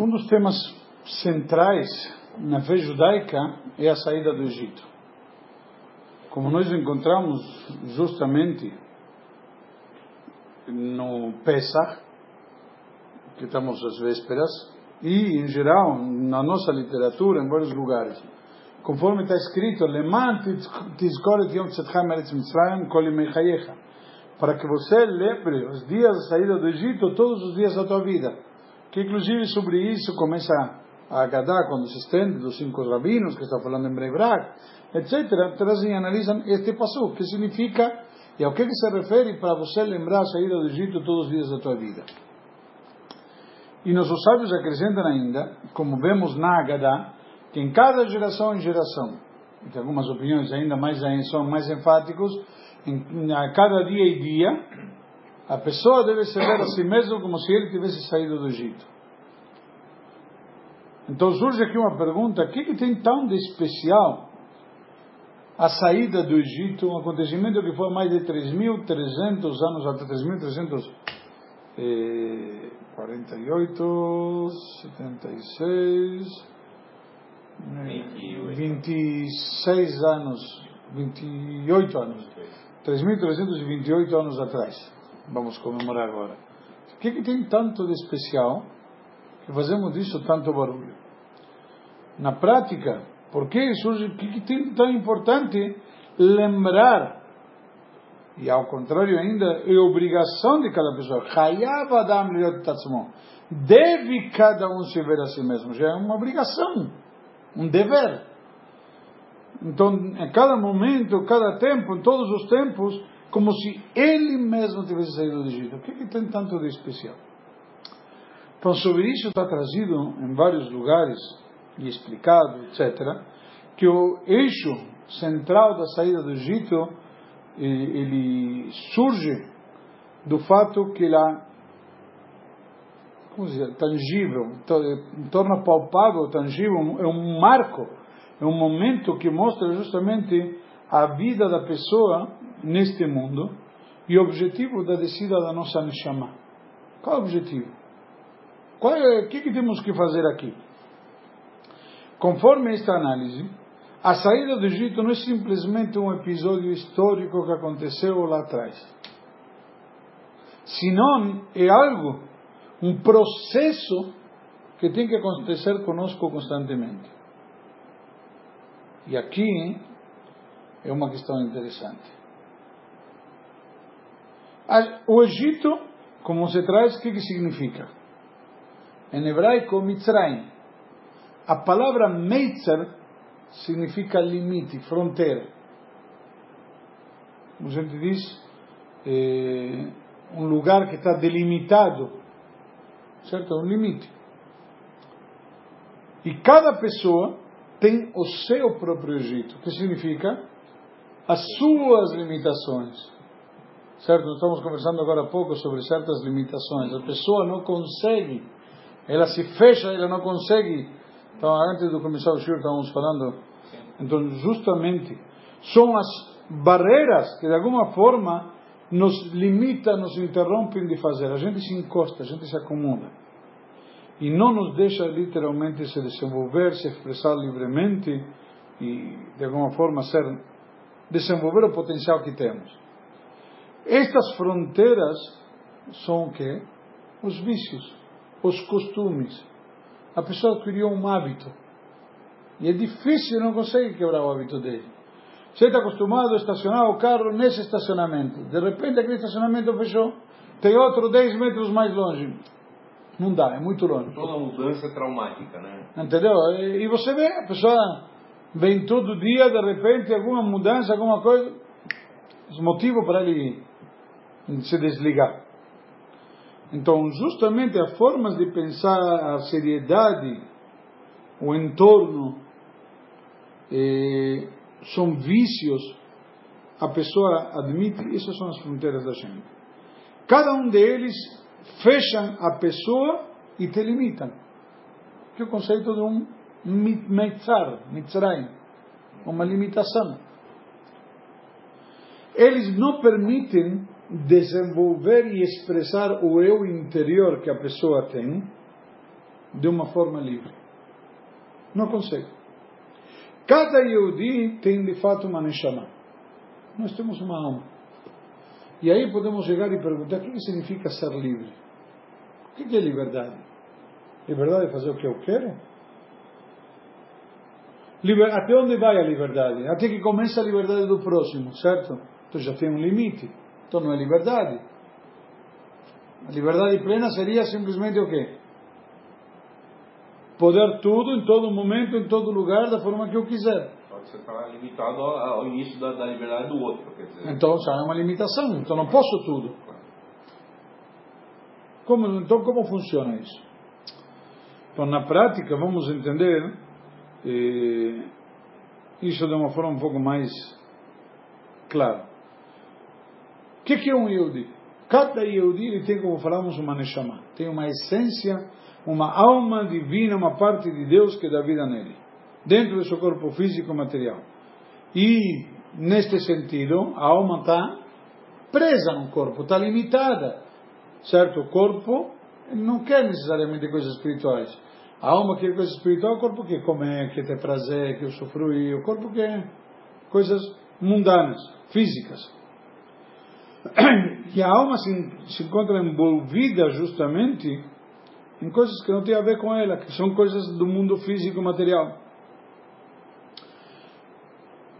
Um dos temas centrais na fé judaica é a saída do Egito. Como nós encontramos justamente no Pesach, que estamos às vésperas, e em geral na nossa literatura, em vários lugares, conforme está escrito, para que você lembre os dias da saída do Egito todos os dias da tua vida que inclusive sobre isso começa a Agadá, quando se estende dos cinco rabinos, que está falando em Brebrak, etc., trazem e analisam este passo, que significa e ao que, que se refere para você lembrar a saída do Egito todos os dias da tua vida. E nossos sábios acrescentam ainda, como vemos na Agadá, que em cada geração em geração, e algumas opiniões ainda mais são mais enfáticos, em, a cada dia e dia, a pessoa deve se ver a si mesmo como se ele tivesse saído do Egito. Então surge aqui uma pergunta: o que, que tem tão de especial a saída do Egito, um acontecimento que foi há mais de 3.300 anos atrás, 3.348, 76, 26 anos, 28 anos, 3.328 anos atrás vamos comemorar agora. O que, que tem tanto de especial que fazemos disso tanto barulho? Na prática, por que surge, o que, que tem tão importante lembrar? E ao contrário ainda, é obrigação de cada pessoa. Deve cada um se ver a si mesmo. Já é uma obrigação, um dever. Então, em cada momento, cada tempo, em todos os tempos, como se ele mesmo tivesse saído do Egito. O que, que tem tanto de especial? Então, sobre isso está trazido em vários lugares e explicado, etc., que o eixo central da saída do Egito ele surge do fato que lá como dizer, tangível, torna palpável, tangível, é um marco, é um momento que mostra justamente a vida da pessoa neste mundo e o objetivo da descida da nossa Neshama. Qual é o objetivo? Qual é, o que, que temos que fazer aqui? Conforme esta análise, a saída do Egito não é simplesmente um episódio histórico que aconteceu lá atrás. Senão é algo, um processo que tem que acontecer conosco constantemente. E aqui é uma questão interessante. O Egito, como se traz, o que, que significa? Em hebraico, Mitzrayim. A palavra Meitzer significa limite, fronteira. Como a gente diz, é um lugar que está delimitado, certo? Um limite. E cada pessoa tem o seu próprio Egito, que significa as suas limitações. Certo? Estamos conversando agora há pouco sobre certas limitações. A pessoa não consegue, ela se fecha, ela não consegue. Então, antes do começar o show, estávamos falando. Então, justamente, são as barreiras que de alguma forma nos limitam, nos interrompem de fazer. A gente se encosta, a gente se acomoda. E não nos deixa literalmente se desenvolver, se expressar livremente e, de alguma forma, ser, desenvolver o potencial que temos. Estas fronteiras são o quê? Os vícios, os costumes. A pessoa criou um hábito. E é difícil, não consegue quebrar o hábito dele. Você está acostumado a estacionar o carro nesse estacionamento. De repente aquele estacionamento fechou. Tem outro 10 metros mais longe. Não dá, é muito longe. Toda mudança é traumática, né? Entendeu? E você vê, a pessoa vem todo dia, de repente, alguma mudança, alguma coisa. Os motivos para ele se desligar. Então, justamente as formas de pensar a seriedade, o entorno, eh, são vícios, a pessoa admite, essas são as fronteiras da gente. Cada um deles fecham a pessoa e te limitam. Que é o conceito de um mitzar, mitzrayim, uma limitação. Eles não permitem desenvolver e expressar o eu interior que a pessoa tem, de uma forma livre. Não consegue. Cada Yehudi tem de fato uma Neshama. Nós temos uma alma. E aí podemos chegar e perguntar: o que significa ser livre? O que é liberdade? Liberdade é fazer o que eu quero? Liber... Até onde vai a liberdade? Até que começa a liberdade do próximo, certo? Então já tem um limite. Então não é liberdade. A liberdade plena seria simplesmente o quê? Poder tudo, em todo momento, em todo lugar, da forma que eu quiser. Você está limitado ao início da, da, liberdade do outro. Dizer. Então já é uma limitação. Então não posso tudo. Como, então como funciona isso? Então na prática vamos entender eh, isso de uma forma um pouco mais clara. O que, que é um Yehudi? Cada Yehudi ele tem, como falamos, uma Neshama. Tem uma essência, uma alma divina, uma parte de Deus que dá vida nele. Dentro do seu corpo físico material. E, neste sentido, a alma está presa no corpo, está limitada. Certo? O corpo não quer necessariamente coisas espirituais. A alma quer coisas espirituais, o corpo quer comer, quer ter prazer, quer usufruir. O corpo quer coisas mundanas, físicas. E a alma se, se encontra envolvida justamente em coisas que não têm a ver com ela, que são coisas do mundo físico material.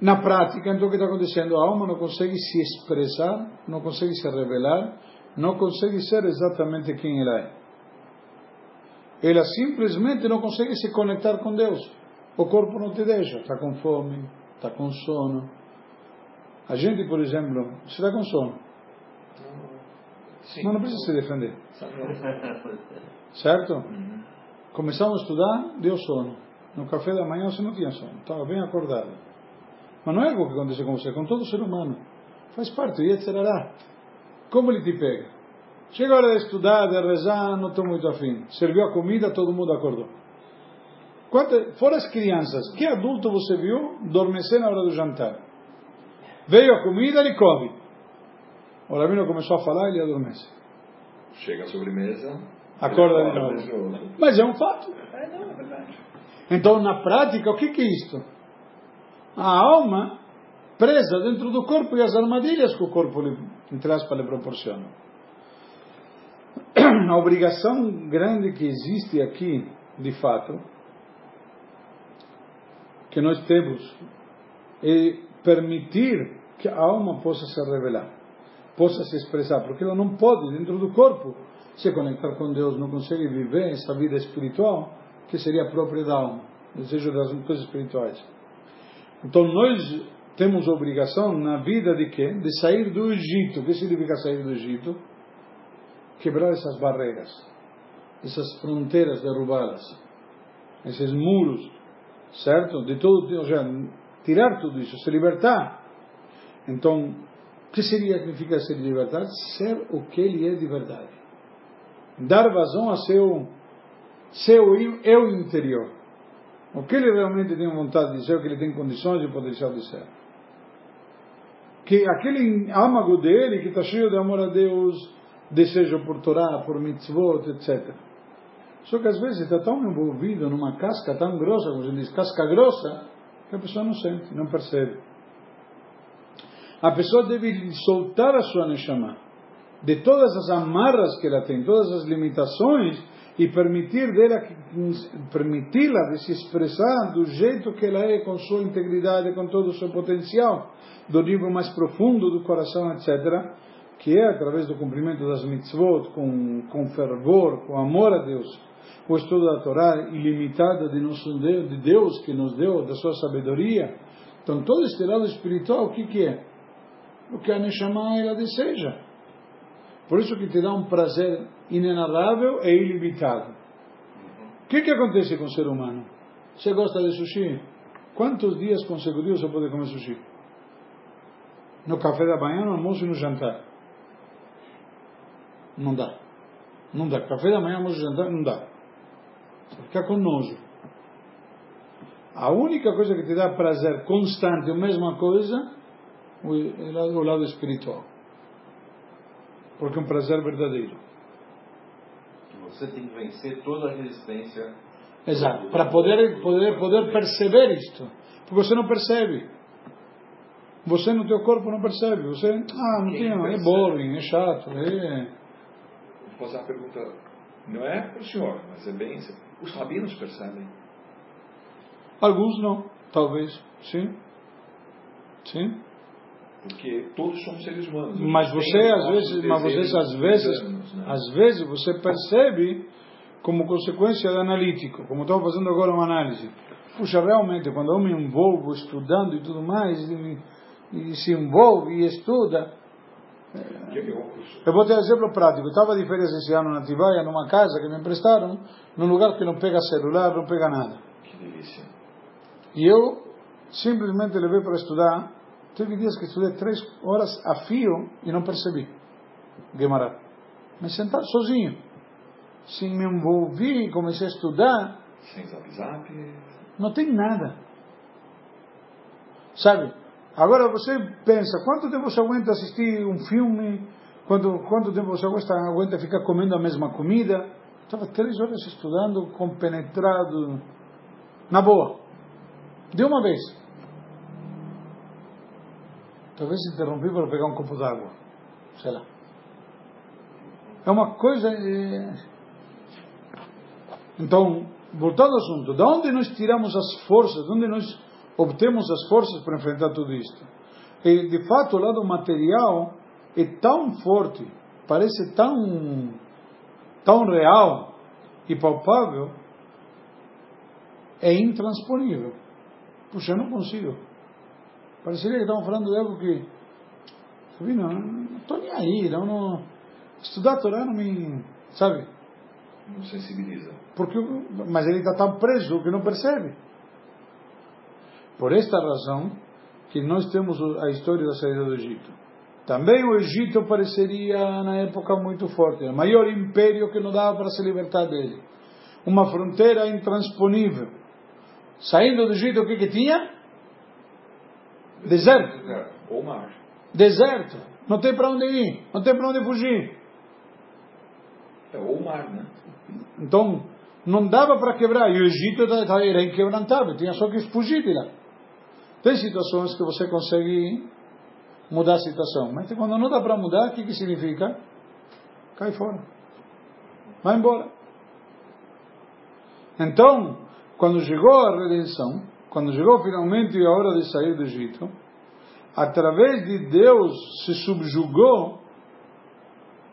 Na prática, então, o que está acontecendo? A alma não consegue se expressar, não consegue se revelar, não consegue ser exatamente quem ela é. Ela simplesmente não consegue se conectar com Deus. O corpo não te deixa, está com fome, está com sono. A gente, por exemplo, você está com sono. Sim. Mas não precisa se defender. Certo? Uhum. Começamos a estudar, deu sono. No café da manhã você não tinha sono, estava bem acordado. Mas não é algo que acontece com você, com todo ser humano. Faz parte, e etc. Como ele te pega? Chega a hora de estudar, de rezar, não estou muito afim. Serviu a comida, todo mundo acordou. Quanto, fora as crianças, que adulto você viu dormecer na hora do jantar? Veio a comida, ele come. O rabino começou a falar, ele adormece. Chega a sobremesa. Acorda de novo. Mas é um fato. É, não, é verdade. Então, na prática, o que, que é isto? A alma presa dentro do corpo e as armadilhas que o corpo, entre aspas, lhe proporciona. A obrigação grande que existe aqui, de fato, que nós temos, é permitir que a alma possa se revelar, possa se expressar, porque ela não pode, dentro do corpo, se conectar com Deus, não consegue viver essa vida espiritual que seria própria da alma, desejo das coisas espirituais. Então nós temos obrigação na vida de quê? De sair do Egito. O que significa sair do Egito? Quebrar essas barreiras, essas fronteiras, derrubá-las, esses muros, certo? De todo, ou seja, tirar tudo isso, se libertar. Então, o que significa ser libertar? Ser o que ele é de verdade. Dar vazão a seu, seu eu interior. O que ele realmente tem vontade de ser, o que ele tem condições e potencial de ser. Que aquele âmago dele, que está cheio de amor a Deus, desejo por Torá, por mitzvot, etc. Só que às vezes está tão envolvido numa casca tão grossa, como se diz, casca grossa, que a pessoa não sente, não percebe. A pessoa deve soltar a sua neshama de todas as amarras que ela tem, todas as limitações, e permitir dela permiti-la de se expressar do jeito que ela é, com sua integridade, com todo o seu potencial, do nível mais profundo do coração, etc., que é através do cumprimento das mitzvot, com, com fervor, com amor a Deus, o estudo da Torá ilimitada de nosso Deus, de Deus que nos deu, da sua sabedoria. Então, todo este lado espiritual, o que, que é? O que a Neshama ela deseja. Por isso que te dá um prazer inenarrável e ilimitado. O que, que acontece com o ser humano? Você gosta de sushi? Quantos dias consecutivos você pode comer sushi? No café da manhã, no almoço e no jantar. Não dá. Não dá. Café da manhã, almoço e jantar, não dá. Você fica com nojo. A única coisa que te dá prazer constante, a mesma coisa, o lado espiritual. Porque é um prazer verdadeiro Você tem que vencer toda a resistência. Exato. Para poder, poder, poder perceber isto. Porque você não percebe. Você no teu corpo não percebe. Você, ah, não tem, é boring, é chato, é... Vou fazer uma pergunta, não é para o senhor, mas é bem... Os rabinos percebem? Alguns não, talvez, sim. Sim. Porque todos somos seres humanos. Mas você às vezes, mas às vezes, anos, né? às vezes você percebe como consequência do analítico, como estamos fazendo agora uma análise. Puxa, realmente, quando eu me envolvo estudando e tudo mais, e, e se envolve e estuda. Eu vou ter um exemplo prático. Eu estava de férias esse ano na Tibaia, numa casa que me emprestaram, num lugar que não pega celular, não pega nada. Que delícia. E eu simplesmente levei para estudar. Teve dias que estudei três horas a fio e não percebi. Guimarães. Me sentar sozinho. Sem me envolver, comecei a estudar. Sem zap zap. Não tem nada. Sabe? Agora você pensa, quanto tempo você aguenta assistir um filme? Quanto, quanto tempo você aguenta, aguenta ficar comendo a mesma comida? Estava três horas estudando, compenetrado, na boa. De uma vez. Talvez interrompi para pegar um copo d'água. Sei lá. É uma coisa. É... Então, voltando ao assunto, de onde nós tiramos as forças, de onde nós obtemos as forças para enfrentar tudo isto? E, de fato, o lado material é tão forte, parece tão, tão real e palpável, é intransponível. Puxa, eu não consigo. Pareceria que estavam falando de algo que. Sabe, não, não estou nem aí, não, não. Estudar a Torá não me. Sabe? Não sensibiliza. Porque, mas ele está tão preso que não percebe. Por esta razão que nós temos a história da saída do Egito. Também o Egito pareceria na época muito forte, o maior império que não dava para se libertar dele. Uma fronteira intransponível. Saindo do Egito, o que, que tinha? Deserto. Deserto. Ou mar. Deserto. Não tem para onde ir, não tem para onde fugir. É, ou mar, né? Então, não dava para quebrar. E o Egito era inquebrantável, tinha só que fugir de lá. Tem situações que você consegue mudar a situação, mas quando não dá para mudar, o que, que significa? Cai fora. Vai embora. Então, quando chegou a redenção, quando chegou finalmente a hora de sair do Egito, através de Deus se subjugou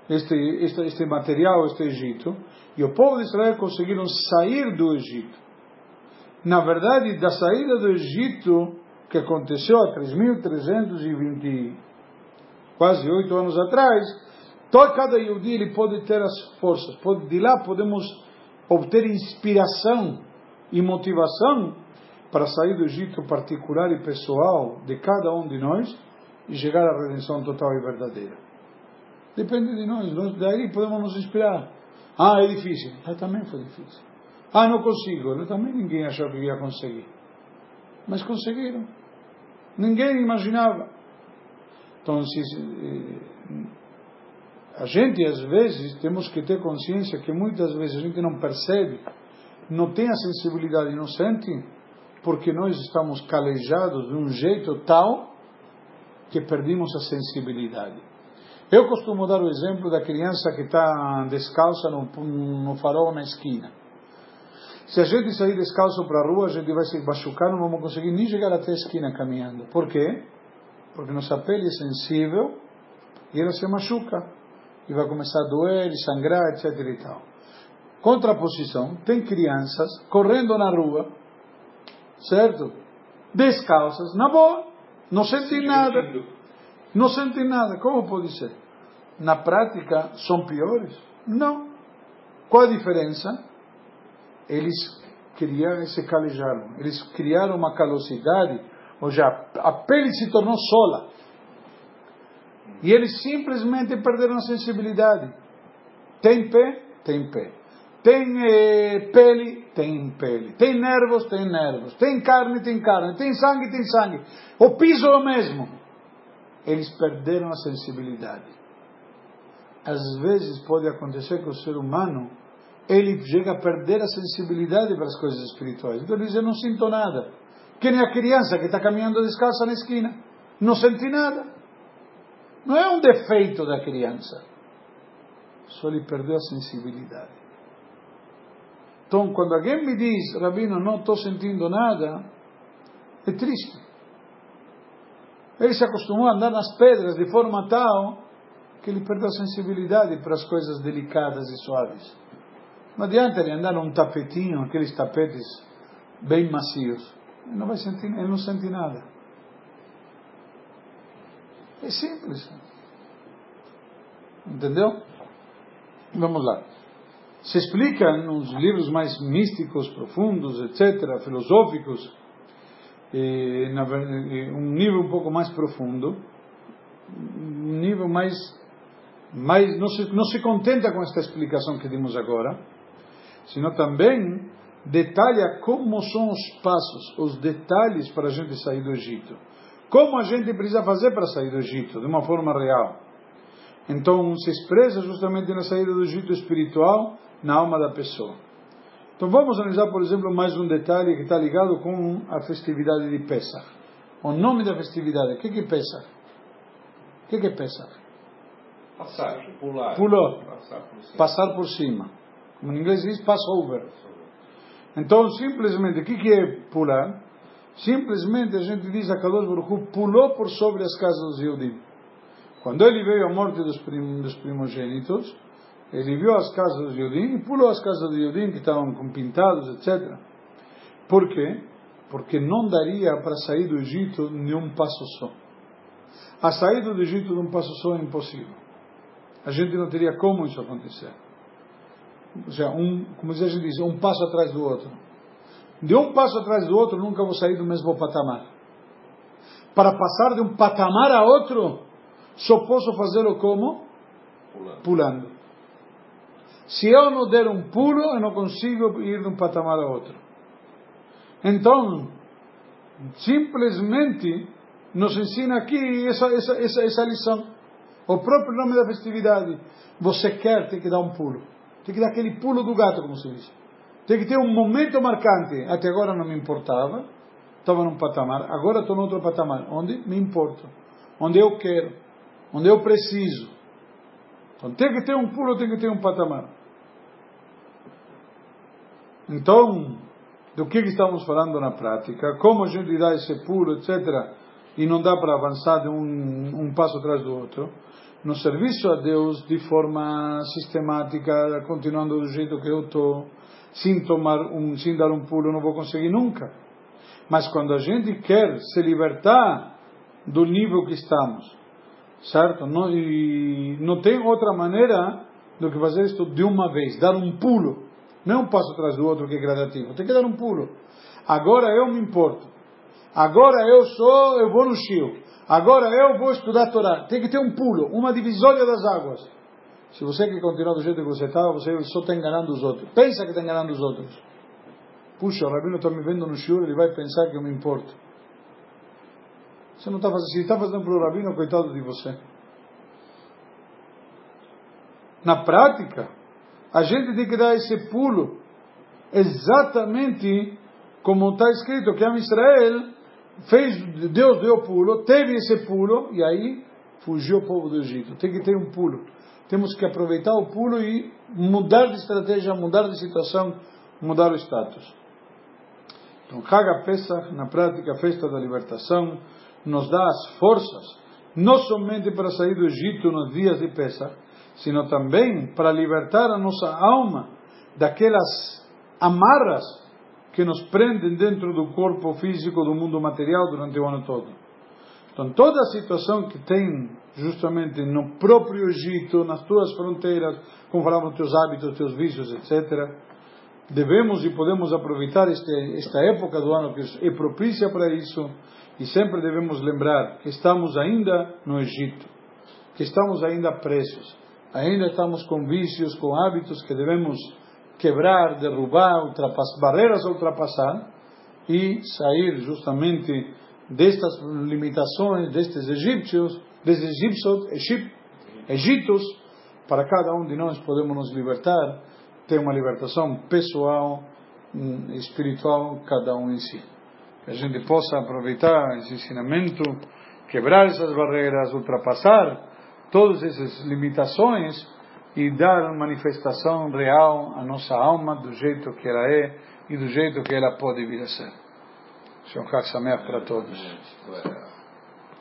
este, este, este material, este Egito, e o povo de Israel conseguiram sair do Egito. Na verdade, da saída do Egito, que aconteceu há 3.320, quase oito anos atrás, todo cada Yehudi ele pode ter as forças, pode, de lá podemos obter inspiração e motivação para sair do Egito particular e pessoal de cada um de nós e chegar à redenção total e verdadeira. Depende de nós, nós daí podemos nos inspirar. Ah, é difícil. Eu também foi difícil. Ah, não consigo. Eu também ninguém achou que ia conseguir. Mas conseguiram. Ninguém imaginava. Então, se, a gente, às vezes, temos que ter consciência que muitas vezes a gente não percebe, não tem a sensibilidade inocente, porque nós estamos calejados de um jeito tal que perdemos a sensibilidade. Eu costumo dar o exemplo da criança que está descalça no, no farol na esquina. Se a gente sair descalço para a rua, a gente vai se machucar, não vamos conseguir nem chegar até a esquina caminhando. Por quê? Porque nossa pele é sensível e ela se machuca. E vai começar a doer e sangrar, etc. e tal. Contraposição, tem crianças correndo na rua, certo? Descalças, na boa, não sentem nada. Não sentem nada. Como pode ser? Na prática, são piores? Não. Qual a diferença? Eles criaram, se calejaram. Eles criaram uma calosidade, ou já a pele se tornou sola. E eles simplesmente perderam a sensibilidade. Tem pé? Tem pé. Tem eh, pele? Tem pele. Tem nervos? Tem nervos. Tem carne? Tem carne. Tem sangue? Tem sangue. O piso é o mesmo. Eles perderam a sensibilidade. Às vezes pode acontecer que o ser humano ele chega a perder a sensibilidade para as coisas espirituais. Então ele diz: Eu não sinto nada. Que nem a criança que está caminhando descalça na esquina. Não sente nada. Não é um defeito da criança. Só ele perdeu a sensibilidade. Então, quando alguém me diz, Rabino, não estou sentindo nada, é triste. Ele se acostumou a andar nas pedras de forma tal que ele perdeu a sensibilidade para as coisas delicadas e suaves. Não adianta ele andar num tapetinho, aqueles tapetes bem macios. Ele não vai sentir, ele não sente nada. É simples. Entendeu? Vamos lá. Se explica nos livros mais místicos, profundos, etc., filosóficos, eh, um nível um pouco mais profundo, um nível mais, mais não, se, não se contenta com esta explicação que dimos agora, sino também detalha como são os passos, os detalhes para a gente sair do Egito. Como a gente precisa fazer para sair do Egito, de uma forma real. Então, se expressa justamente na saída do Egito espiritual na alma da pessoa. Então, vamos analisar, por exemplo, mais um detalhe que está ligado com a festividade de Pesach. O nome da festividade, o que é Pesach? O que é Pesach? Passar, pular. Pulou. Passar por cima. Passar por cima. Como em inglês diz, Passover. Então, simplesmente, o que, é pular? Simplesmente a gente diz a Kadosh Baruch pulou por sobre as casas dos Yudim. Quando ele veio à morte dos primogênitos, ele viu as casas dos Yudim e pulou as casas dos Yudim que estavam com pintados, etc. Por quê? Porque não daria para sair do Egito de um passo só. A saída do Egito de um passo só é impossível. A gente não teria como isso acontecer ou seja, um, como a gente diz, um passo atrás do outro. De um passo atrás do outro, nunca vou sair do mesmo patamar. Para passar de um patamar a outro, só posso fazê-lo como? Pulando. Pulando. Se eu não der um pulo, eu não consigo ir de um patamar a outro. Então, simplesmente nos ensina aqui essa, essa, essa, essa lição. O próprio nome da festividade. Você quer, tem que dar um pulo. Tem que dar aquele pulo do gato, como se diz. Tem que ter um momento marcante. Até agora não me importava, estava num patamar. Agora estou outro patamar, onde me importo, onde eu quero, onde eu preciso. Então tem que ter um pulo, tem que ter um patamar. Então, do que, estamos falando na prática? Como a gente dá esse pulo, etc. E não dá para avançar de um, um passo atrás do outro no serviço a Deus de forma sistemática, continuando do jeito que eu estou, sem tomar um, sem dar um pulo, não vou conseguir nunca. Mas quando a gente quer se libertar do nível que estamos, certo? Não, e não tem outra maneira do que fazer isto de uma vez, dar um pulo. Não um passo atrás do outro que é gradativo, tem que dar um pulo. Agora eu me importo. Agora eu sou, eu vou no Chile. Agora eu vou estudar Torá. Tem que ter um pulo, uma divisória das águas. Se você quer continuar do jeito que você estava, você só está enganando os outros. Pensa que está enganando os outros. Puxa, o Rabino está me vendo no shiur, ele vai pensar que eu me importo. Você não está fazendo, se está fazendo para o Rabino, coitado de você. Na prática, a gente tem que dar esse pulo exatamente como está escrito que a Israel fez, Deus deu pulo, teve esse pulo, e aí fugiu o povo do Egito. Tem que ter um pulo. Temos que aproveitar o pulo e mudar de estratégia, mudar de situação, mudar o status. Então, Haga Pesach, na prática, a festa da libertação, nos dá as forças, não somente para sair do Egito nos dias de Pesach, sino também para libertar a nossa alma daquelas amarras que nos prendem dentro do corpo físico do mundo material durante o ano todo. Então, toda a situação que tem justamente no próprio Egito, nas tuas fronteiras, como falamos, teus hábitos, teus vícios, etc., devemos e podemos aproveitar este, esta época do ano que é propícia para isso e sempre devemos lembrar que estamos ainda no Egito, que estamos ainda presos, ainda estamos com vícios, com hábitos que devemos quebrar, derrubar, ultrapassar, barreiras a ultrapassar e sair justamente destas limitações, destes egípcios, destes egípcios, Egipt, Egitos, para cada um de nós podemos nos libertar ter uma libertação pessoal, hum, espiritual, cada um em si. Que a gente possa aproveitar esse ensinamento, quebrar essas barreiras, ultrapassar todas essas limitações e dar manifestação real à nossa alma do jeito que ela é e do jeito que ela pode vir a ser. Chag Sameach para todos.